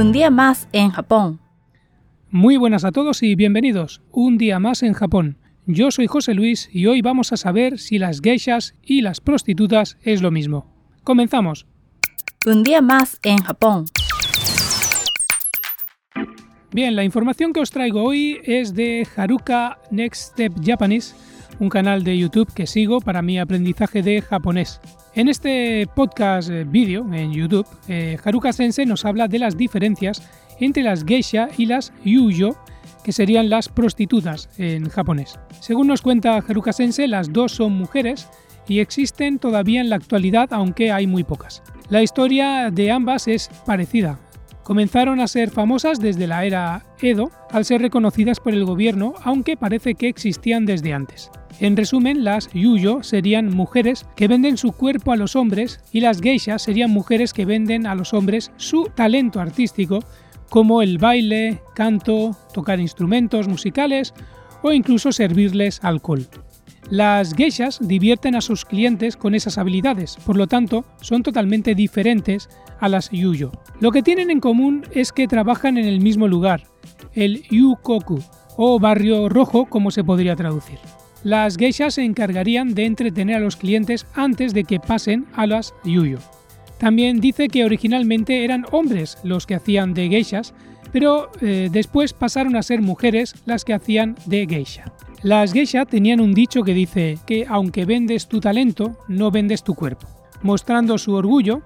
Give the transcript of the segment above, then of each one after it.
Un día más en Japón. Muy buenas a todos y bienvenidos. Un día más en Japón. Yo soy José Luis y hoy vamos a saber si las geishas y las prostitutas es lo mismo. Comenzamos. Un día más en Japón. Bien, la información que os traigo hoy es de Haruka Next Step Japanese, un canal de YouTube que sigo para mi aprendizaje de japonés. En este podcast eh, vídeo en YouTube, eh, Haruka Sensei nos habla de las diferencias entre las geisha y las yuyo, que serían las prostitutas en japonés. Según nos cuenta Haruka Sensei, las dos son mujeres y existen todavía en la actualidad, aunque hay muy pocas. La historia de ambas es parecida. Comenzaron a ser famosas desde la era Edo, al ser reconocidas por el gobierno, aunque parece que existían desde antes. En resumen, las yuyo serían mujeres que venden su cuerpo a los hombres y las geishas serían mujeres que venden a los hombres su talento artístico, como el baile, canto, tocar instrumentos musicales o incluso servirles alcohol. Las geishas divierten a sus clientes con esas habilidades, por lo tanto, son totalmente diferentes a las yuyo. Lo que tienen en común es que trabajan en el mismo lugar, el yukoku, o barrio rojo como se podría traducir. Las geishas se encargarían de entretener a los clientes antes de que pasen a las yuyo. También dice que originalmente eran hombres los que hacían de geishas, pero eh, después pasaron a ser mujeres las que hacían de geisha. Las geisha tenían un dicho que dice que aunque vendes tu talento, no vendes tu cuerpo, mostrando su orgullo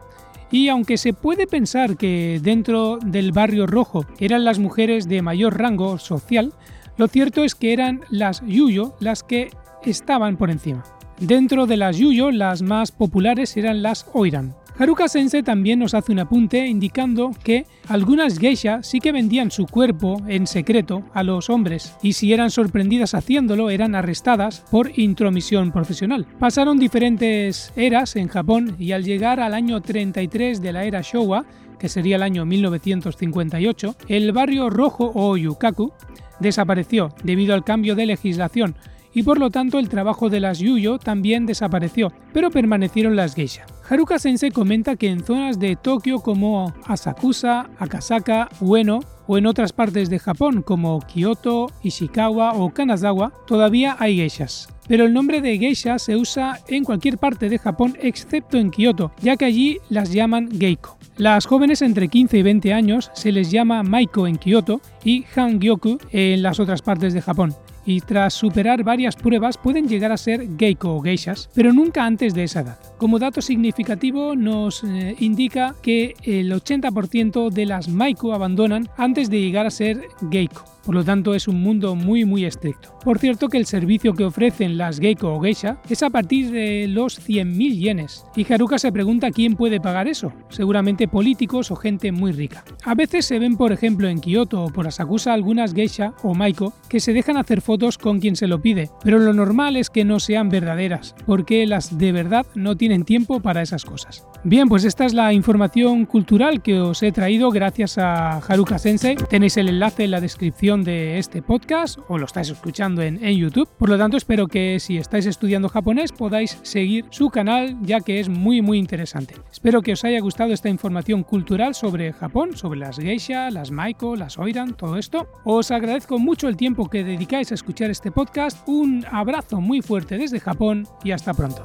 y aunque se puede pensar que dentro del barrio rojo eran las mujeres de mayor rango social, lo cierto es que eran las yuyo las que estaban por encima. Dentro de las yuyo, las más populares eran las oiran, Haruka Sensei también nos hace un apunte indicando que algunas geisha sí que vendían su cuerpo en secreto a los hombres y si eran sorprendidas haciéndolo eran arrestadas por intromisión profesional. Pasaron diferentes eras en Japón y al llegar al año 33 de la era Showa, que sería el año 1958, el barrio rojo o yukaku desapareció debido al cambio de legislación y por lo tanto el trabajo de las yuyo también desapareció, pero permanecieron las geisha. Haruka Sensei comenta que en zonas de Tokio como Asakusa, Akasaka, Ueno o en otras partes de Japón como Kyoto, Ishikawa o Kanazawa todavía hay geishas. Pero el nombre de geisha se usa en cualquier parte de Japón excepto en Kyoto, ya que allí las llaman geiko. Las jóvenes entre 15 y 20 años se les llama maiko en Kyoto y hangyoku en las otras partes de Japón y tras superar varias pruebas pueden llegar a ser geiko o geishas, pero nunca antes de esa edad. Como dato significativo nos eh, indica que el 80% de las maiko abandonan antes de llegar a ser geiko. Por lo tanto, es un mundo muy muy estricto. Por cierto que el servicio que ofrecen las Geiko o Geisha es a partir de los 100.000 yenes. Y Haruka se pregunta quién puede pagar eso. Seguramente políticos o gente muy rica. A veces se ven, por ejemplo, en Kioto o por Asakusa algunas Geisha o Maiko que se dejan hacer fotos con quien se lo pide. Pero lo normal es que no sean verdaderas, porque las de verdad no tienen tiempo para esas cosas. Bien, pues esta es la información cultural que os he traído gracias a Haruka Sensei. Tenéis el enlace en la descripción de este podcast o lo estáis escuchando en, en, YouTube. Por lo tanto, espero que si estáis estudiando japonés podáis seguir su canal ya que es muy muy interesante. Espero que os haya gustado esta información cultural sobre Japón, sobre las geisha, las maiko, las oiran, todo esto. Os agradezco mucho el tiempo que dedicáis a escuchar este podcast. Un abrazo muy fuerte desde Japón y hasta pronto.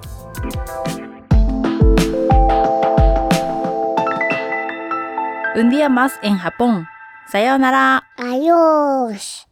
Un día más en Japón. さようなら。あよーし。